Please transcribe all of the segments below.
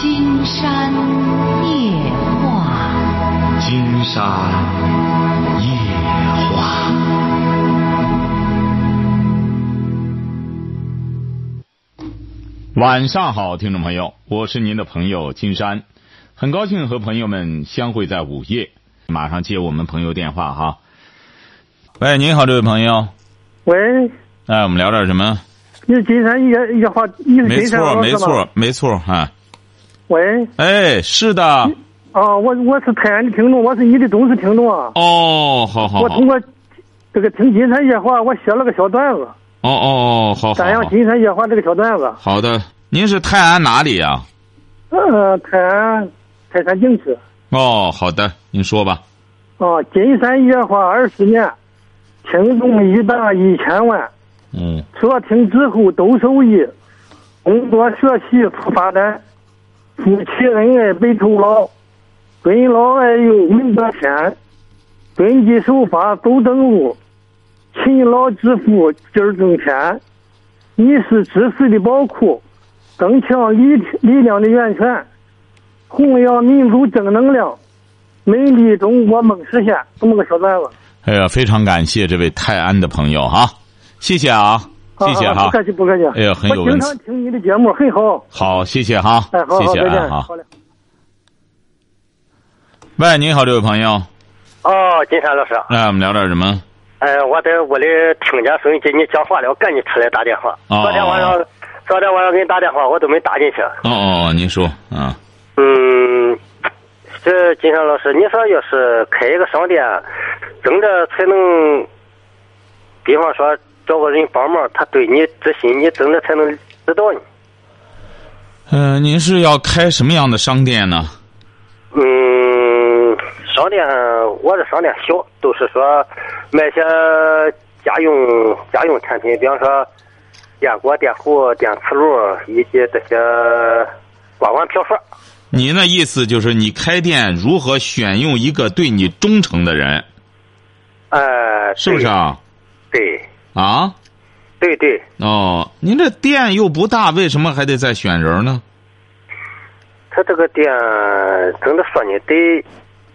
金山夜话，金山夜话。晚上好，听众朋友，我是您的朋友金山，很高兴和朋友们相会在午夜。马上接我们朋友电话哈。喂，您好，这位朋友。喂，哎，我们聊点什么？你是金山夜夜话，你是没金山错，老师吗没错，没错啊。喂，哎，是的。啊，我我是泰安的听众，我是你的忠实听众啊。哦，好好好我通。过这个听金山夜话，我写了个小段子，哦哦哦，好好赞扬。金山夜话这个小段子。好的，您是泰安哪里呀、呃，泰安泰山景区哦，好的，您说吧。哦，金山夜话二十年，听众一达一千万，嗯，说听之后都受益，工作学习出发展，夫妻恩爱白头老，尊老爱幼明德天，遵纪守法走正路，勤劳致富今儿挣钱。你是知识的宝库，增强力力量的源泉，弘扬民族正能量，美丽中国梦实现。这么个小段子，哎呀，非常感谢这位泰安的朋友哈，谢谢啊，谢谢哈啊不。客气不客气。哎呀很有我经常听你的节目，很好。好，谢谢哈，哎，好好，谢谢再见，啊，好。好嘞。喂，您好，这位朋友，哦，金山老师，来，我们聊点什么？哎，我在屋里听见收音机你讲话了，我赶紧出来打电话。哦昨天晚上，昨天晚上给你打电话，我都没打进去。哦哦哦，您说，啊，嗯，这金山老师，你说要是开一个商店，怎么着才能，比方说找个人帮忙，他对你知心，你怎的才能知道呢？嗯、您是要开什么样的商店呢？嗯，商店，我这商店小，都是说卖些家用家用产品，比方说电锅、电壶、电磁炉以及这些锅碗瓢盆。您的意思就是你开店如何选用一个对你忠诚的人，呃，是不是啊？对？啊？对对对，哦，您这店又不大，为什么还得再选人呢？他这个店怎么说呢？得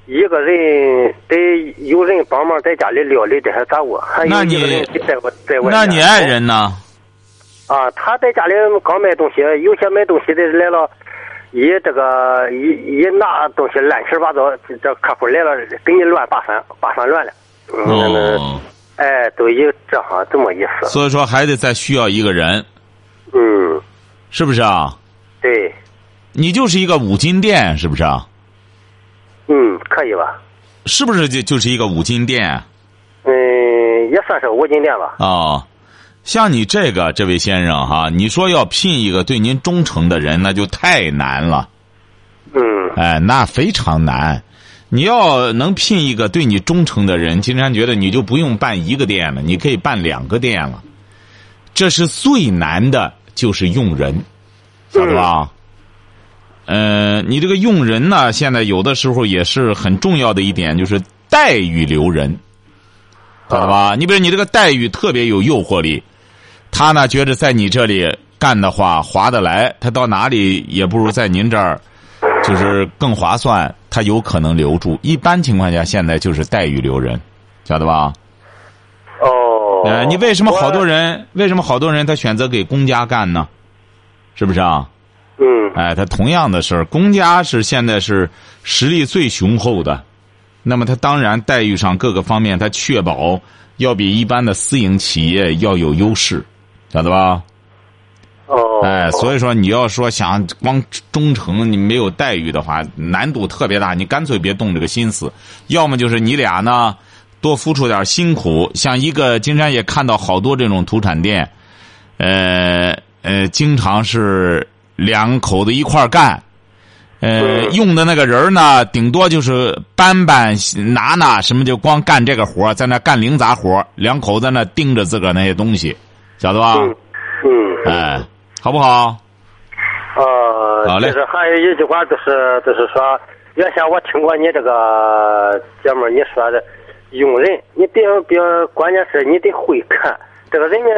一个人得有人帮忙在家里料理这些杂物，还有那你一个人在外在外。那你爱人呢？啊，他在家里刚买东西，有些买东西的来了，一这个一一拿东西乱七八糟，这这客户来了给你乱扒三扒三乱了。嗯，哦，哎，都有这行这么意思。所以说还得再需要一个人，嗯，是不是啊？对，你就是一个五金店，是不是啊？嗯，可以吧？是不是就就是一个五金店嗯，也算是五金店吧。啊？像你这个这位先生哈，你说要聘一个对您忠诚的人，那就太难了。嗯哎，那非常难。你要能聘一个对你忠诚的人，金山觉得你就不用办一个店了，你可以办两个店了。这是最难的，就是用人，晓得吧？呃，你这个用人呢，现在有的时候也是很重要的一点，就是待遇留人，晓得吧？你比如你这个待遇特别有诱惑力，他呢觉得在你这里干的话划得来，他到哪里也不如在您这儿。就是更划算，他有可能留住。一般情况下，现在就是待遇留人，晓得吧？哦。呃，你为什么好多？人？为什么好多人他选择给公家干呢？是不是啊？嗯哎，他同样的事儿，公家是现在是实力最雄厚的，那么他当然待遇上各个方面，他确保要比一般的私营企业要有优势，晓得吧？哦。哎，所以说你要说想光忠诚，你没有待遇的话，难度特别大。你干脆别动这个心思，要么就是你俩呢多付出点辛苦。像一个金山也看到好多这种土产店，呃呃，经常是两口子一块干，呃，嗯用的那个人呢，顶多就是搬搬拿拿，什么就光干这个活在那干零杂活两口子那盯着自个儿那些东西，晓得吧？嗯嗯。哎，好不好？呃，好嘞就是还有一句话，就是就是说，原先我听过你这个节目，你说的用人，你别别，关键是你得会看这个人呢，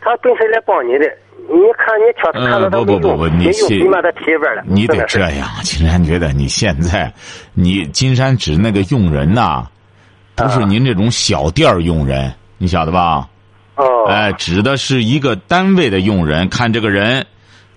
他本身来帮你的，你看你确实看呃，到他不不不不，你去用，你把他提一边了。你得这样。金山觉得你现在，你金山指那个用人呐、不是啊您这种小店儿用人，你晓得吧？哦，哎，指的是一个单位的用人，看这个人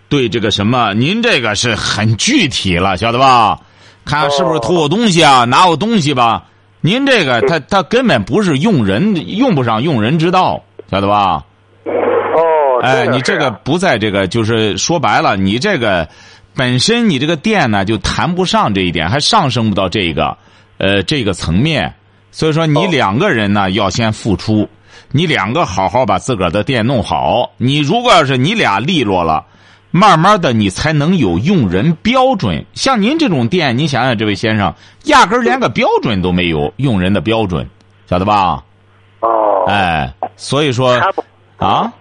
对这个什么，您这个是很具体了，晓得吧？看是不是偷我东西啊，拿我东西吧？您这个他他根本不是用人，用不上用人之道，晓得吧？哦，哎，你这个不在这个，就是说白了，你这个本身你这个店呢就谈不上这一点，还上升不到这个呃这个层面。所以说，你哦两个人呢要先付出，你两个好好把自个儿的店弄好。你如果要是你俩利落了，慢慢的你才能有用人标准。像您这种店，你想想，这位先生压根儿连个标准都没有，用人的标准，晓得吧？哦，哎，所以说啊。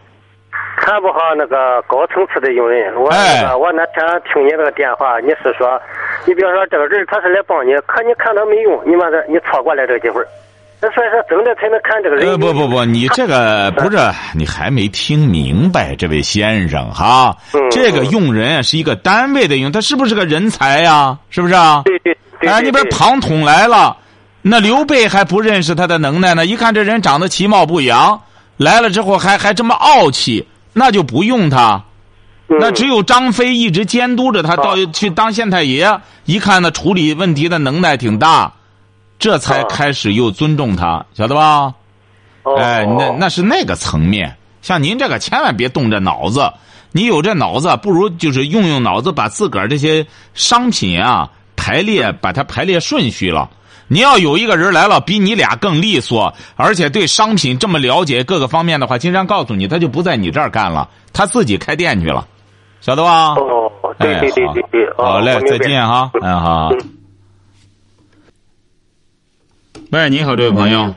看不好那个高层次的用人。我哎那个我那天听你那个电话，你是说，你比如说这个人他是来帮你，可你看他没用，你把他你错过了这个机会。那所以说，真的才能看这个人。呃，不不不，你这个不是，你还没听明白，这位先生哈，嗯这个用人啊是一个单位的用，他是不是个人才呀？是不是啊？对对对。哎，对你比如庞统来了，那刘备还不认识他的能耐呢，一看这人长得其貌不扬，来了之后还还这么傲气，那就不用他。嗯那只有张飞一直监督着他，到去当县太爷，一看呢处理问题的能耐挺大，这才啊开始又尊重他，晓得吧？哦哎，那那是那个层面。像您这个，千万别动这脑子。你有这脑子，不如就是用用脑子，把自个儿这些商品啊排列，把它排列顺序了。你要有一个人来了，比你俩更利索，而且对商品这么了解各个方面的话，金山告诉你，他就不在你这儿干了，他自己开店去了，晓得吧？哦，对对对对对。哦好嘞再见哈，嗯好。喂，你好，这位朋友，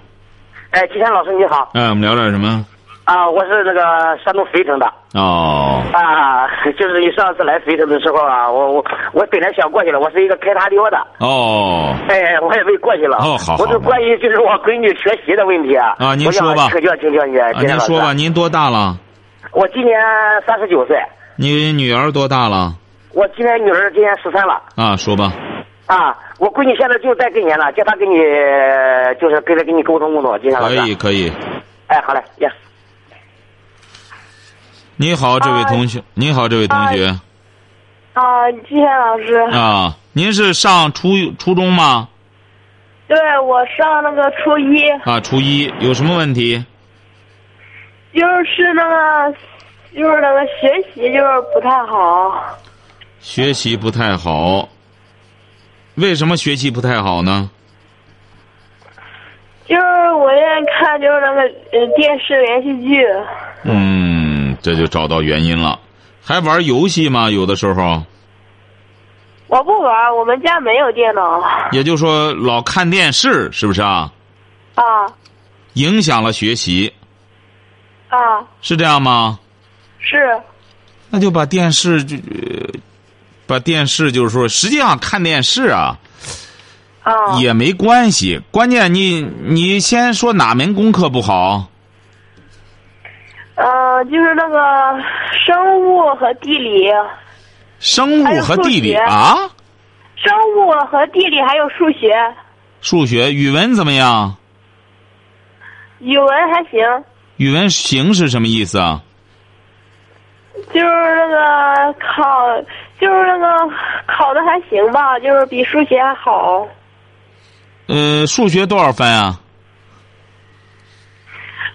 哎，金山老师你好哎，我们聊点什么？啊，我是那个山东肥城的哦，啊，就是你上次来肥城的时候啊，我我我本来想过去了，我是一个开塔溜的，哦，哎，我也没过去了。哦好好我是关于就是我闺女学习的问题啊。啊您说吧请教请教你，啊。您说吧，您多大了？我今年三十九岁，你女儿多大了？我今年女儿今年十三了啊，说吧。啊。我闺女现在就在跟前了，叫她跟你就是跟她跟你沟通沟通，金山老师。可以，可以。哎，好嘞，呀。你好，这位同学。你好，这位同学。啊，金山老师，啊，您是上初初中吗？对我上那个初一，啊，初一有什么问题？就是那个，就是那个学习就是不太好，学习不太好。为什么学习不太好呢？就是我愿意看就是那个呃电视连续剧，嗯，这就找到原因了。还玩游戏吗？有的时候，我不玩，我们家没有电脑。也就是说老看电视，是不是啊？啊影响了学习，啊，是这样吗？是那就把电视就、呃把电视就是说，实际上看电视啊啊，也没关系，关键你你先说哪门功课不好？呃，就是那个生物和地理，生物和地理啊，生物和地理还有数学，数学、语文怎么样？语文还行，语文行是什么意思啊？就是那个考，就是那个考的还行吧，就是比数学还好。呃，数学多少分啊？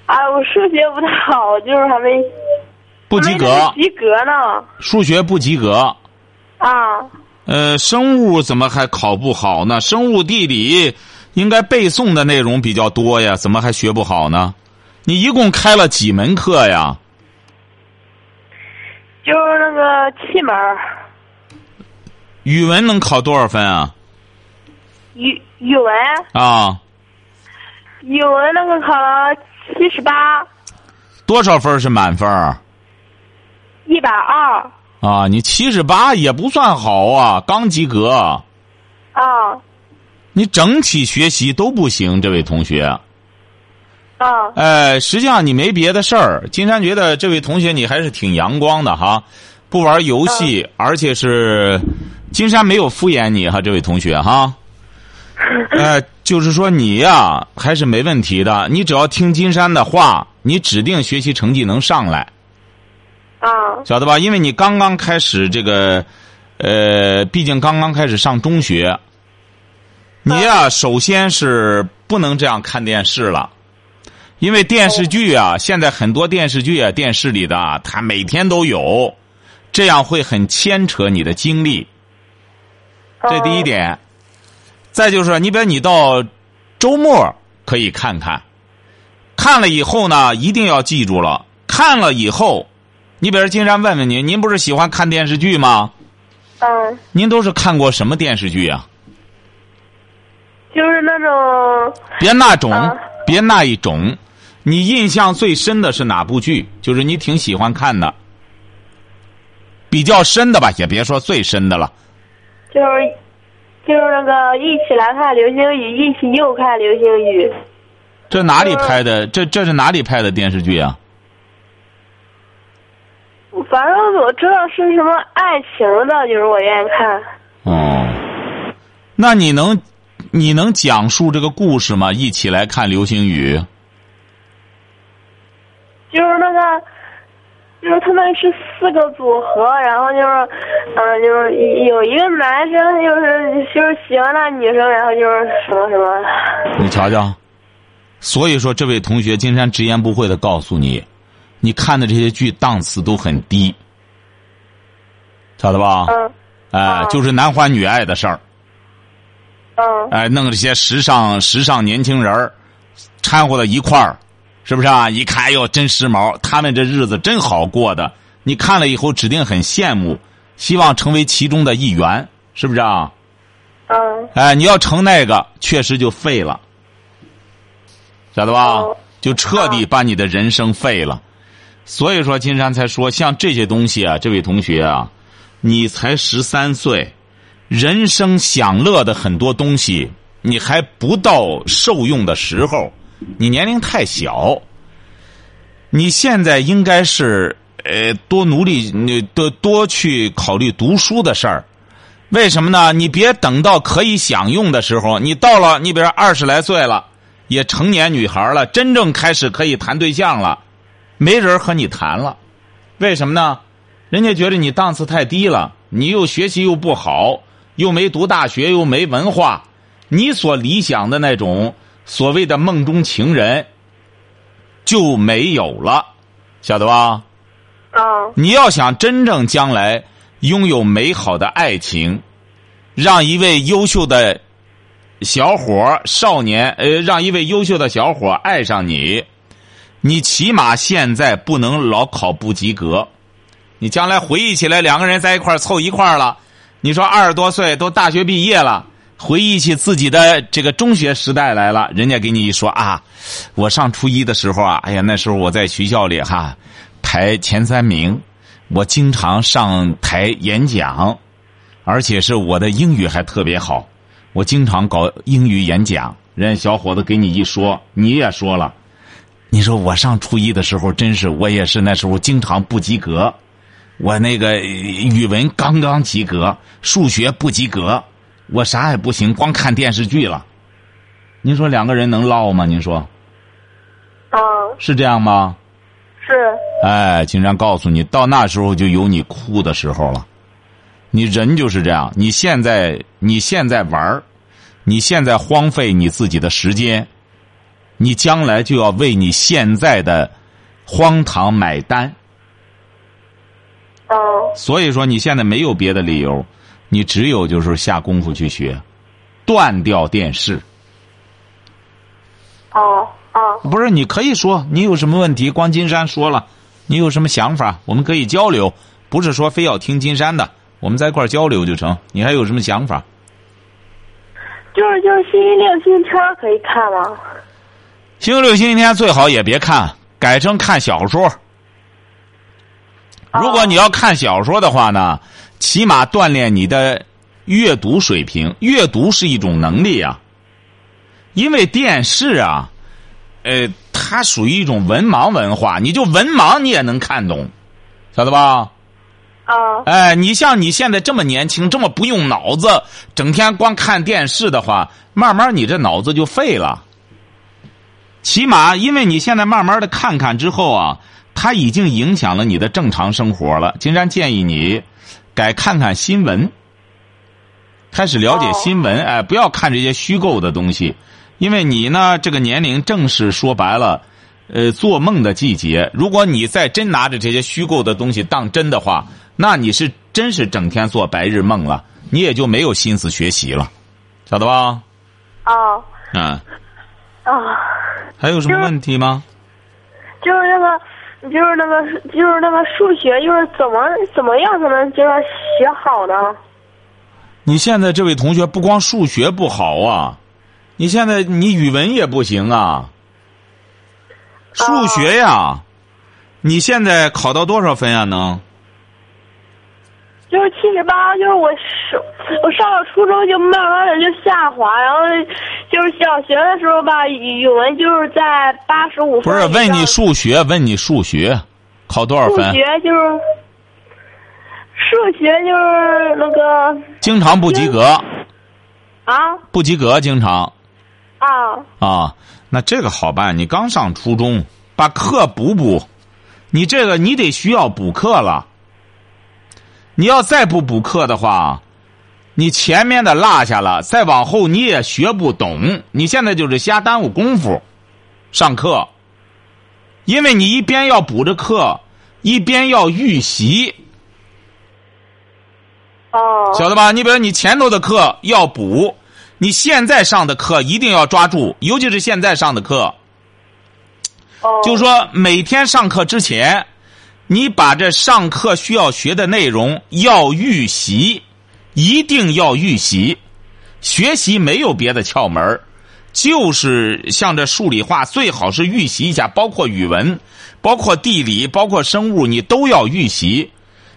啊，我数学不太好，就是还没不及格及格呢。数学不及格。啊，呃，生物怎么还考不好呢？生物、地理应该背诵的内容比较多呀，怎么还学不好呢？你一共开了几门课呀？就是那个七门儿语文能考多少分啊？语语文，啊，语文那个考了七十八，多少分是满分儿一百二。啊？你七十八也不算好啊，刚及格。啊，你整体学习都不行，这位同学。啊哎，实际上你没别的事儿。金山觉得这位同学你还是挺阳光的哈，不玩游戏，而且是金山没有敷衍你哈，这位同学哈。呃，就是说你呀还是没问题的，你只要听金山的话，你指定学习成绩能上来，啊晓得吧？因为你刚刚开始这个，呃，毕竟刚刚开始上中学，你呀首先是不能这样看电视了。因为电视剧啊，现在很多电视剧啊，电视里的啊，它每天都有，这样会很牵扯你的精力。这第一点。再就是，你比如你到周末可以看看，看了以后呢，一定要记住了。看了以后，你比如金山问问您，您不是喜欢看电视剧吗？嗯，您都是看过什么电视剧啊？就是那种别那种，啊别那一种。你印象最深的是哪部剧？就是你挺喜欢看的，比较深的吧，也别说最深的了。就是就是那个一起来看流星雨，一起又看流星雨。这哪里拍的？这这是哪里拍的电视剧啊？反正我知道是什么爱情的，就是我愿意看。哦，那你能你能讲述这个故事吗？一起来看流星雨。就是那个，就是他们是四个组合，然后就是，嗯、就是有一个男生就是就是喜欢那女生，然后就是什么什么。你瞧瞧，所以说这位同学，金山直言不讳的告诉你，你看的这些剧档次都很低，晓得吧？嗯哎、嗯就是男欢女爱的事儿，嗯哎、弄这些时尚时尚年轻人儿掺和到一块儿，是不是啊？一看，哎呦，真时髦，他们这日子真好过的。你看了以后，指定很羡慕，希望成为其中的一员，是不是啊？嗯哎，你要成那个，确实就废了，晓得吧哦？就彻底把你的人生废了。所以说，金山才说，像这些东西啊，这位同学啊，你才十三岁，人生享乐的很多东西，你还不到受用的时候，你年龄太小。你现在应该是呃多努力，你多多去考虑读书的事儿。为什么呢？你别等到可以享用的时候，你到了，你比如二十来岁了，也成年女孩了，真正开始可以谈对象了，没人和你谈了，为什么呢？人家觉得你档次太低了，你又学习又不好，又没读大学，又没文化，你所理想的那种所谓的梦中情人就没有了，晓得吧？嗯你要想真正将来拥有美好的爱情，让一位优秀的小伙少年，呃，让一位优秀的小伙爱上你，你起码现在不能老考不及格。你将来回忆起来，两个人在一块儿凑一块儿了，你说二十多岁都大学毕业了，回忆起自己的这个中学时代来了，人家给你一说啊，我上初一的时候啊，哎呀，那时候我在学校里哈排前三名，我经常上台演讲，而且是我的英语还特别好，我经常搞英语演讲。人家小伙子给你一说，你也说了，你说我上初一的时候，真是我也是那时候经常不及格，我那个语文刚刚及格，数学不及格，我啥也不行，光看电视剧了。您说两个人能唠吗？您说嗯，是这样吗？是哎，金山告诉你，到那时候就有你哭的时候了。你人就是这样，你现在你现在玩儿，你现在荒废你自己的时间，你将来就要为你现在的荒唐买单。嗯所以说，你现在没有别的理由，你只有就是下功夫去学，断掉电视。哦哦不是，你可以说你有什么问题，光金山说了，你有什么想法，我们可以交流，不是说非要听金山的，我们在一块儿交流就成。你还有什么想法？就是就是星期六、星期天可以看吗？星期六、星期天最好也别看，改成看小说。如果你要看小说的话呢，起码锻炼你的阅读水平。阅读是一种能力啊，因为电视啊，呃，呃，它属于一种文盲文化，你就文盲你也能看懂，晓得吧？哦哎，你像你现在这么年轻，这么不用脑子，整天光看电视的话，慢慢你这脑子就废了。起码，因为你现在慢慢的看看之后啊，它已经影响了你的正常生活了。金山建议你改看看新闻，开始了解哦新闻，哎，不要看这些虚构的东西，因为你呢这个年龄正是说白了，呃，做梦的季节。如果你再真拿着这些虚构的东西当真的话，那你是真是整天做白日梦了，你也就没有心思学习了，晓得吧？啊嗯，啊！还有什么问题吗？就是那个，就是那个，就是那个数学，就是怎么怎么样才能就是学好呢？你现在这位同学不光数学不好啊，你现在你语文也不行啊。数学呀，你现在考到多少分啊？能？就是七十八，就是我上我上了初中就慢慢的就下滑，然后就是小学的时候吧，语语文就是在八十五分。不是问你数学，问你数学，考多少分数？学就是数学就是那个经常不及格，啊不及格经常啊啊。那这个好办，你刚上初中，把课补补。你这个你得需要补课了。你要再不补课的话，你前面的落下了，再往后你也学不懂。你现在就是瞎耽误功夫，上课，因为你一边要补着课，一边要预习，哦。晓得吧？你比如你前头的课要补，你现在上的课一定要抓住，尤其是现在上的课，哦，就是说每天上课之前，你把这上课需要学的内容要预习，一定要预习。学习没有别的窍门儿就是像这数理化，最好是预习一下，包括语文、包括地理、包括生物，你都要预习。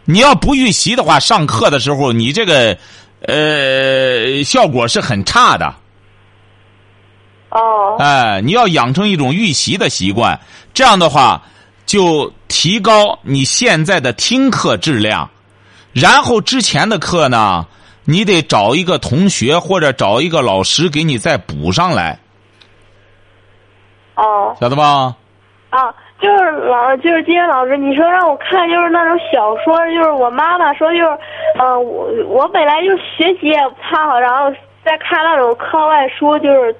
你要不预习的话，上课的时候你这个呃效果是很差的。哦哎，你要养成一种预习的习惯，这样的话就提高你现在的听课质量。然后之前的课呢，你得找一个同学或者找一个老师给你再补上来，哦晓得吧？啊，就是老就是今天老师你说让我看就是那种小说，就是我妈妈说就是，呃，我我本来就学习也不太好，然后再看那种课外书，就是。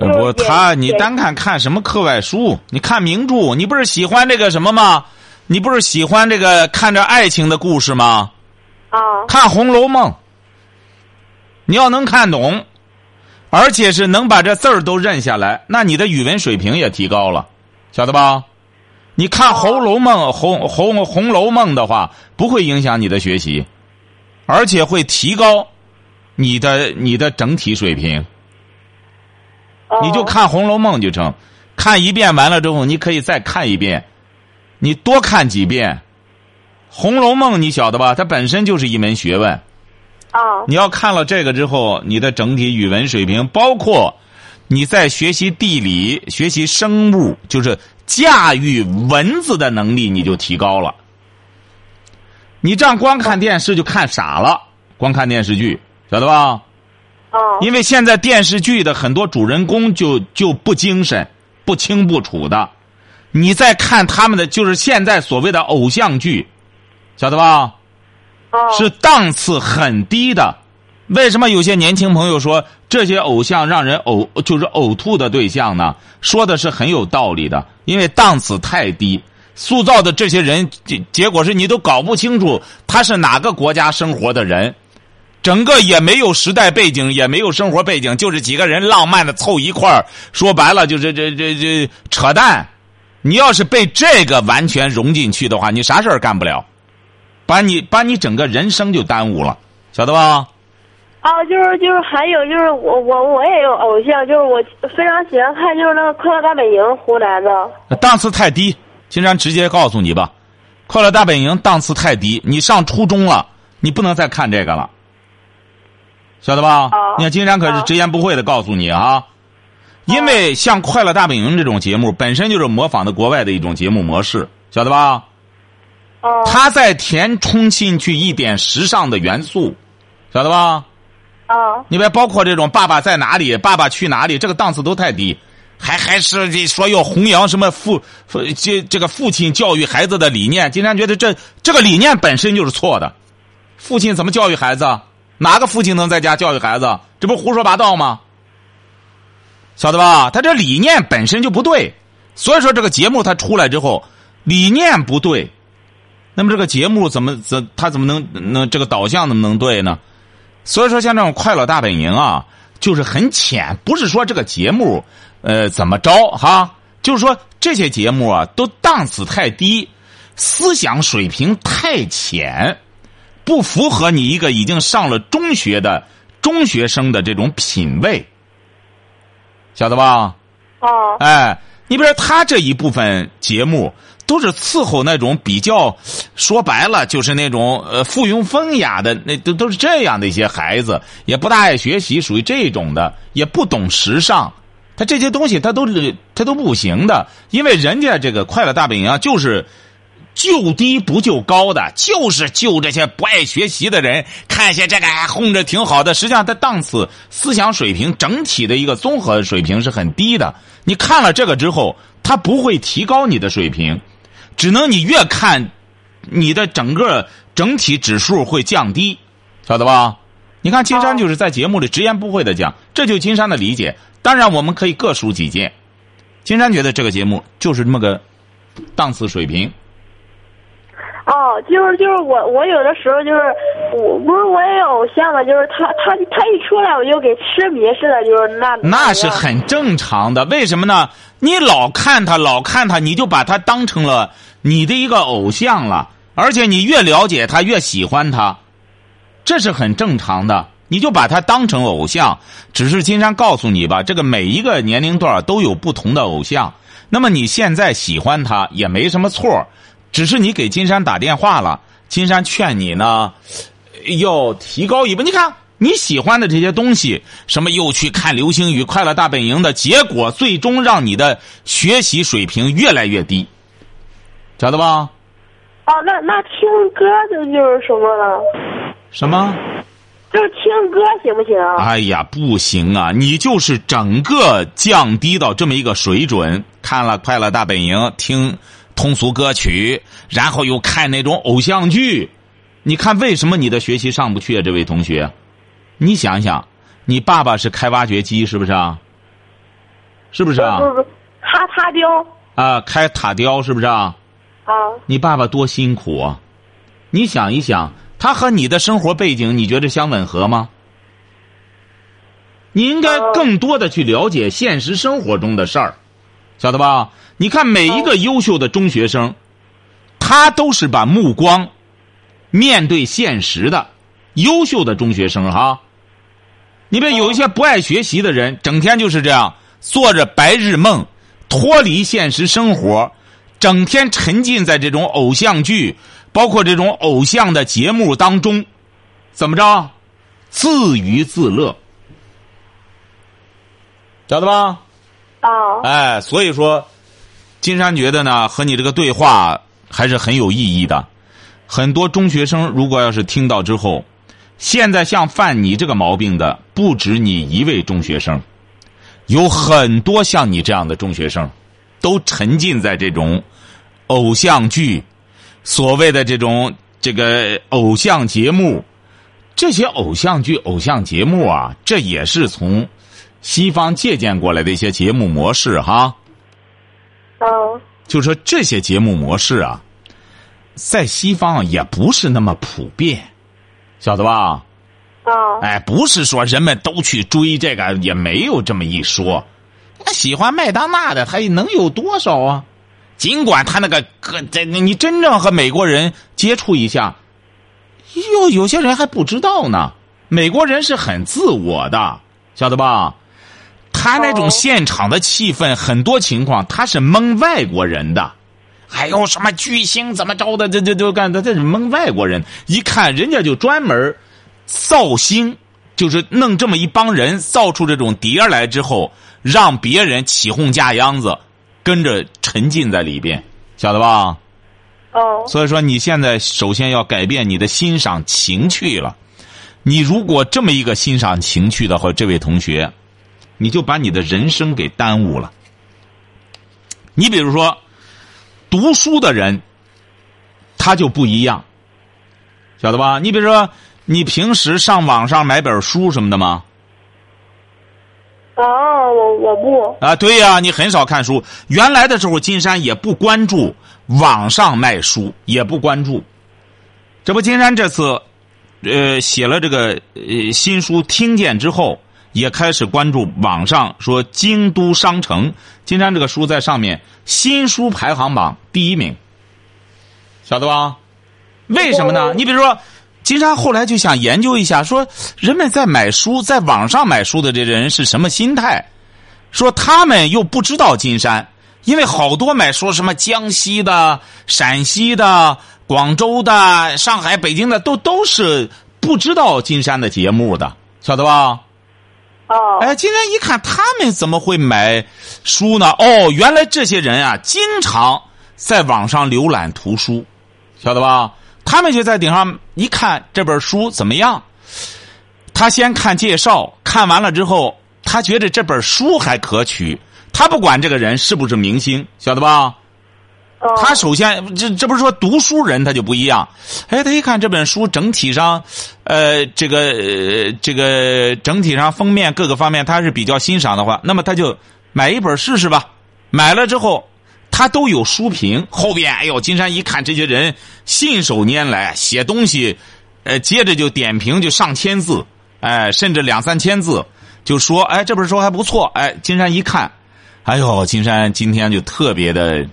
就是我他你单看看什么课外书？你看名著，你不是喜欢这个什么吗？你不是喜欢这个看着爱情的故事吗？啊看《红楼梦》，你要能看懂，而且是能把这字儿都认下来，那你的语文水平也提高了，晓得吧？你看《红楼梦》红红红楼梦》的话，不会影响你的学习，而且会提高你的你的整体水平。哦你就看《红楼梦》就成，看一遍完了之后，你可以再看一遍，你多看几遍。《红楼梦》你晓得吧？它本身就是一门学问。啊你要看了这个之后，你的整体语文水平，包括你在学习地理、学习生物，就是驾驭文字的能力，你就提高了。你这样光看电视就看傻了，光看电视剧，晓得吧？啊因为现在电视剧的很多主人公就就不精神、不清不楚的。你再看他们的，就是现在所谓的偶像剧，晓得吧？啊是档次很低的。为什么有些年轻朋友说这些偶像让人呕就是呕吐的对象呢？说的是很有道理的，因为档次太低，塑造的这些人结结果是你都搞不清楚他是哪个国家生活的人，整个也没有时代背景，也没有生活背景，就是几个人浪漫的凑一块儿，说白了就是这这这扯淡。你要是被这个完全融进去的话，你啥事儿干不了。把你把你整个人生就耽误了，晓得吧？啊，就是就是还有就是我我我也有偶像，就是我非常喜欢看就是那个《快乐大本营》湖南的。档次太低，金山直接告诉你吧，《快乐大本营》档次太低，你上初中了，你不能再看这个了，晓得吧？哦你看金山可是直言不讳的告诉你啊，因为像《快乐大本营》这种节目本身就是模仿的国外的一种节目模式，晓得吧？哦。他在填充进去一点时尚的元素，晓得吧？啊。你别包括这种“爸爸在哪里”“爸爸去哪里”，这个档次都太低，还还是这说要弘扬什么父父这这个父亲教育孩子的理念。金山觉得这这个理念本身就是错的。父亲怎么教育孩子？哪个父亲能在家教育孩子？这不胡说八道吗？晓得吧？他这理念本身就不对，所以说这个节目他出来之后，理念不对，那么这个节目怎么怎他怎么能能这个导向怎么能对呢？所以说像这种《快乐大本营》啊，就是很浅，不是说这个节目呃怎么着哈，就是说这些节目啊都档次太低，思想水平太浅，不符合你一个已经上了中学的中学生的这种品味。晓得吧？哦。哎，你比如说他这一部分节目都是伺候那种比较，说白了就是那种呃附庸风雅的，那都都是这样的一些孩子，也不大爱学习，属于这种的，也不懂时尚。他这些东西他都是他都不行的，因为人家这个快乐大本营就是。就低不就高的，就是救这些不爱学习的人。看些这个哄着挺好的，实际上他档次、思想水平整体的一个综合水平是很低的。你看了这个之后，他不会提高你的水平，只能你越看，你的整个整体指数会降低，晓得吧？你看金山就是在节目里直言不讳的讲，这就金山的理解。当然，我们可以各抒己见。金山觉得这个节目就是这么个档次水平。哦，就是就是我我有的时候就是我不是我也有偶像嘛，就是他他他一出来我就给痴迷似的，就是那那是很正常的。为什么呢？你老看他，老看他，你就把他当成了你的一个偶像了，而且你越了解他，越喜欢他，这是很正常的。你就把他当成偶像。只是金山告诉你吧，这个每一个年龄段都有不同的偶像。那么你现在喜欢他也没什么错。只是你给金山打电话了，金山劝你呢，要提高一步。你看你喜欢的这些东西，什么又去看流星雨、快乐大本营的结果，最终让你的学习水平越来越低，晓得吧？哦，那那听歌的就是什么了？什么？就是听歌行不行？哎呀，不行啊！你就是整个降低到这么一个水准，看了快乐大本营，听。通俗歌曲，然后又看那种偶像剧，你看为什么你的学习上不去啊？这位同学，你想想，你爸爸是开挖掘机是不是啊？是不是啊？不不，塔塔雕。啊，开塔雕是不是啊？啊。你爸爸多辛苦啊！你想一想，他和你的生活背景，你觉得相吻合吗？你应该更多的去了解现实生活中的事儿，晓得吧？你看每一个优秀的中学生，他都是把目光面对现实的优秀的中学生哈。你别有一些不爱学习的人，整天就是这样做着白日梦，脱离现实生活，整天沉浸在这种偶像剧，包括这种偶像的节目当中，怎么着，自娱自乐，晓得吧？啊。哎，所以说。金山觉得呢，和你这个对话还是很有意义的。很多中学生如果要是听到之后，现在像犯你这个毛病的不止你一位中学生，有很多像你这样的中学生，都沉浸在这种偶像剧、所谓的这种这个偶像节目。这些偶像剧、偶像节目啊，这也是从西方借鉴过来的一些节目模式哈。哦，就说这些节目模式啊，在西方也不是那么普遍，晓得吧？哦，哎，不是说人们都去追这个，也没有这么一说。喜欢麦当娜的，还能有多少啊？尽管他那个个，这你真正和美国人接触一下，哟，有些人还不知道呢。美国人是很自我的，晓得吧？他那种现场的气氛，很多情况他是蒙外国人的，还有什么巨星怎么着的，这这都干的，这是蒙外国人。一看人家就专门造星，就是弄这么一帮人造出这种碟儿来之后，让别人起哄架秧子，跟着沉浸在里边，晓得吧？哦，所以说，你现在首先要改变你的欣赏情趣了。你如果这么一个欣赏情趣的话，这位同学，你就把你的人生给耽误了。你比如说，读书的人，他就不一样，晓得吧？你比如说，你平时上网上买本书什么的吗？啊，我我不，啊，对呀、你很少看书。原来的时候，金山也不关注网上卖书，也不关注。这不，金山这次，呃，写了这个呃新书《听见》之后，也开始关注网上说京都商城。金山这个书在上面新书排行榜第一名，晓得吧？为什么呢？你比如说，金山后来就想研究一下，说人们在买书，在网上买书的这人是什么心态？说他们又不知道金山，因为好多买书什么江西的、陕西的、广州的、上海、北京的，都都是不知道金山的节目的，晓得吧？哦，哎，今天一看他们怎么会买书呢？哦，原来这些人啊，经常在网上浏览图书，晓得吧？他们就在顶上一看这本书怎么样，他先看介绍，看完了之后，他觉得这本书还可取，他不管这个人是不是明星，晓得吧？他首先这这不是说读书人他就不一样，哎，他一看这本书整体上，呃，这个这个整体上封面各个方面他是比较欣赏的话，那么他就买一本试试吧。买了之后，他都有书评，后边哎呦，金山一看这些人信手拈来，写东西，呃，接着就点评就上千字，哎，甚至两三千字，就说哎这本书还不错，哎，金山一看，哎呦，金山今天就特别的。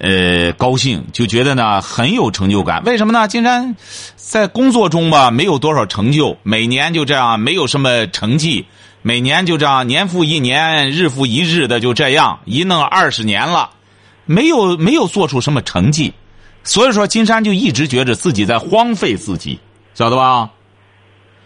呃，高兴就觉得呢很有成就感。为什么呢？金山在工作中吧没有多少成就，每年就这样没有什么成绩，每年就这样年复一年、日复一日的就这样一弄二十年了，没有没有做出什么成绩，所以说金山就一直觉着自己在荒废自己，晓得吧？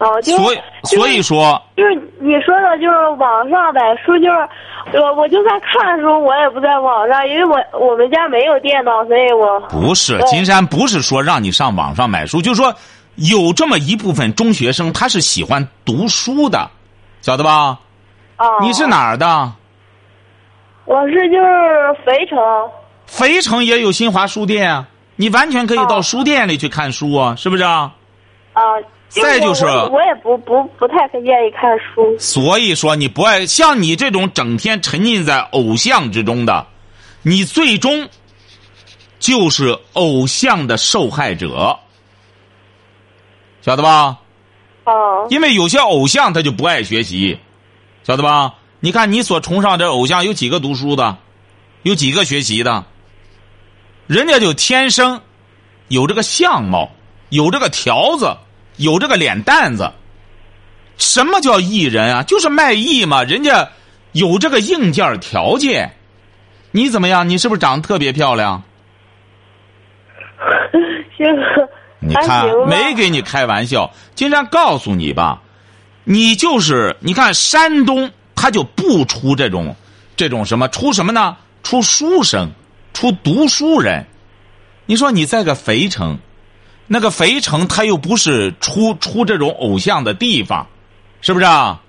哦，就是所以所以说，就是你说的，就是网上买书，就是我我就算看书，我也不在网上，因为我我们家没有电脑，所以我不是金山，不是说让你上网上买书，就是说有这么一部分中学生他是喜欢读书的，晓得吧？哦，你是？哪儿的？我是就是肥城，肥城也有新华书店啊，你完全可以到哦书店里去看书啊，是不是啊？啊，再就是我我也不不不太愿意看书，所以说你不爱像你这种整天沉浸在偶像之中的，你最终就是偶像的受害者，晓得吧？哦，因为有些偶像他就不爱学习，晓得吧？你看你所崇尚这偶像有几个读书的，有几个学习的，人家就天生有这个相貌，有这个条子，有这个脸蛋子。什么叫艺人啊？就是卖艺嘛，人家有这个硬件条件。你怎么样？你是不是长得特别漂亮？行，你看没给你开玩笑，金山告诉你吧，你就是你看山东，他就不出这种这种什么，出什么呢？出书生，出读书人。你说你在个肥城，那个肥城它又不是出出这种偶像的地方，是不是啊？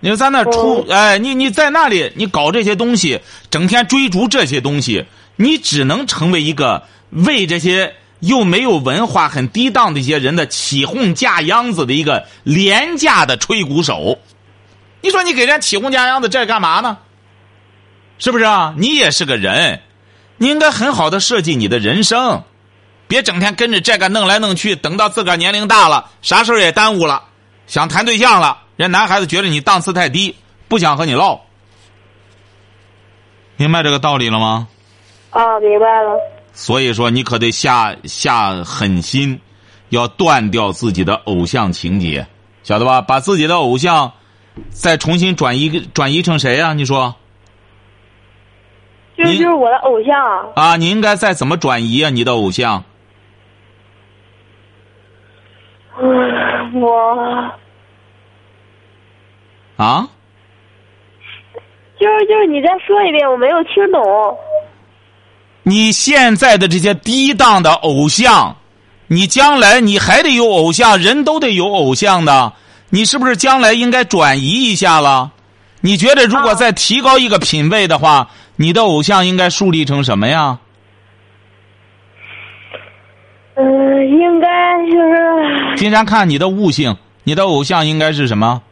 你在那出，哎，你你在那里，你搞这些东西，整天追逐这些东西，你只能成为一个为这些又没有文化、很低档的一些人的起哄架秧子的一个廉价的吹鼓手。你说你给人家起哄架秧子，这干嘛呢？是不是啊？你也是个人，你应该很好的设计你的人生，别整天跟着这个弄来弄去，等到自个儿年龄大了，啥事儿也耽误了，想谈对象了，人男孩子觉得你档次太低，不想和你唠。明白这个道理了吗？啊，明白了，所以说，你可得下下狠心，要断掉自己的偶像情节，晓得吧？把自己的偶像再重新转移转移成谁呀、你说就是就是我的偶像啊，啊？你应该再怎么转移啊？你的偶像嗯，我啊？就是就是你再说一遍，我没有听懂。你现在的这些低档的偶像，你将来你还得有偶像，人都得有偶像的。你是不是将来应该转移一下了？你觉得如果再提高一个品位的话，你的偶像应该树立成什么呀？嗯，应该就是金山看你的悟性，你的偶像应该是什么？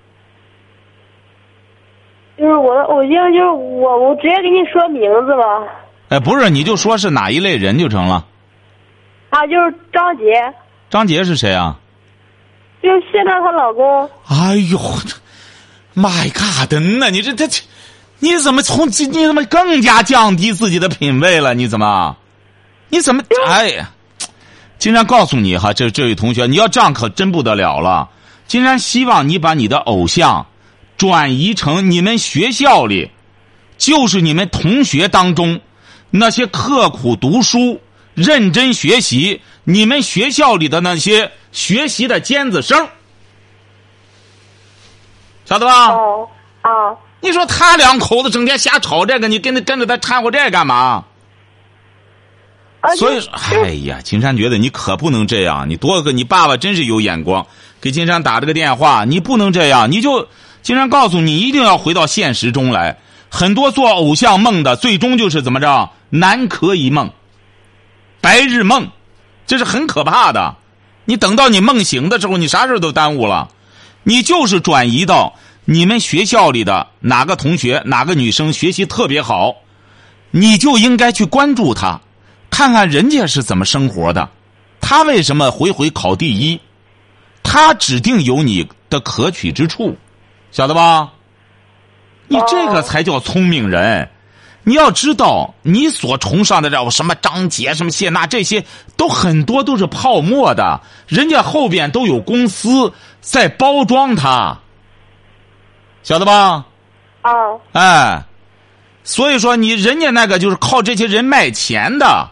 就是我的偶像，就是我，我直接给你说名字吧。哎，不是，你就说是哪一类人就成了。啊，就是张杰，张杰是谁啊？就是谢娜她老公。哎呦，My God！那你这这这，你怎么从你怎么更加降低自己的品位了？你怎么？你怎么？哎呀，金山告诉你哈，这这位同学，你要这样可真不得了了。金山希望你把你的偶像转移成你们学校里，就是你们同学当中那些刻苦读书、认真学习，你们学校里的那些学习的尖子生。晓得吧？哦，啊，你说他两口子整天瞎吵这个，你跟着跟着他掺和这干嘛？啊所以说，哎呀，金山觉得你可不能这样。你多个，你爸爸真是有眼光，给金山打这个电话，你不能这样。你就金山告诉你，一定要回到现实中来。很多做偶像梦的，最终就是怎么着，南柯一梦，白日梦，这是很可怕的。你等到你梦醒的时候，你啥事都耽误了。你就是转移到你们学校里的哪个同学、哪个女生学习特别好，你就应该去关注她，看看人家是怎么生活的，他为什么回回考第一，他指定有你的可取之处，晓得吧？你这个才叫聪明人。你要知道，你所崇尚的什么张杰、什么谢娜，这些都很多都是泡沫的，人家后边都有公司在包装他，晓得吧？哦，哎，所以说你人家那个就是靠这些人卖钱的。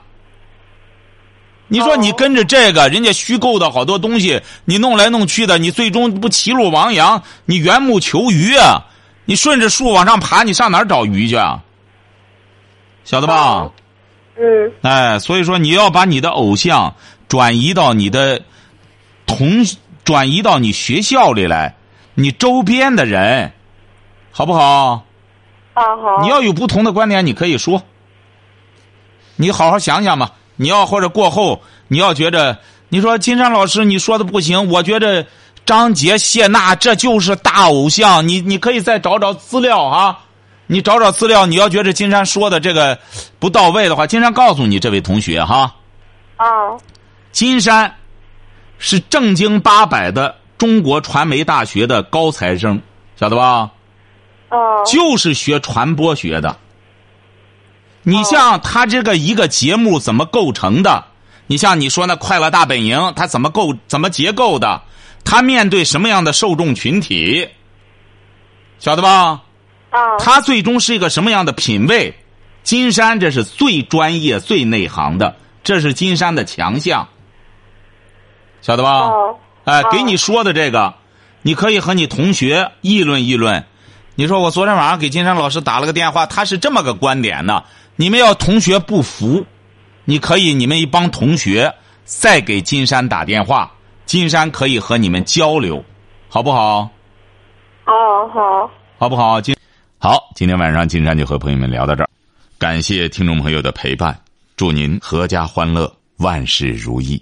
你说你跟着这个人家虚构的好多东西，你弄来弄去的，你最终不歧路亡羊，你缘木求鱼啊！你顺着树往上爬，你上哪儿找鱼去啊？晓得吧？嗯，哎，所以说你要把你的偶像转移到你的同，转移到你学校里来，你周边的人，好不好？啊好。你要有不同的观点，你可以说。你好好想想吧。你要或者过后，你要觉着，你说金山老师你说的不行，我觉着张杰、谢娜这就是大偶像。你你可以再找找资料啊，你找找资料。你要觉得金山说的这个不到位的话，金山告诉你这位同学哈，哦金山是正经八百的中国传媒大学的高材生，晓得吧？哦就是学传播学的。你像他这个一个节目怎么构成的？你像你说那《快乐大本营》，它怎么构怎么结构的？他面对什么样的受众群体？晓得吧？啊他最终是一个什么样的品位？金山这是最专业、最内行的，这是金山的强项，晓得吧？哦哎，哦给你说的这个，你可以和你同学议论议论。你说我昨天晚上给金山老师打了个电话，他是这么个观点呢。你们要同学不服，你可以你们一帮同学再给金山打电话，金山可以和你们交流，好不好？哦好。好不好？今好，今天晚上金山就和朋友们聊到这儿，感谢听众朋友的陪伴，祝您阖家欢乐，万事如意。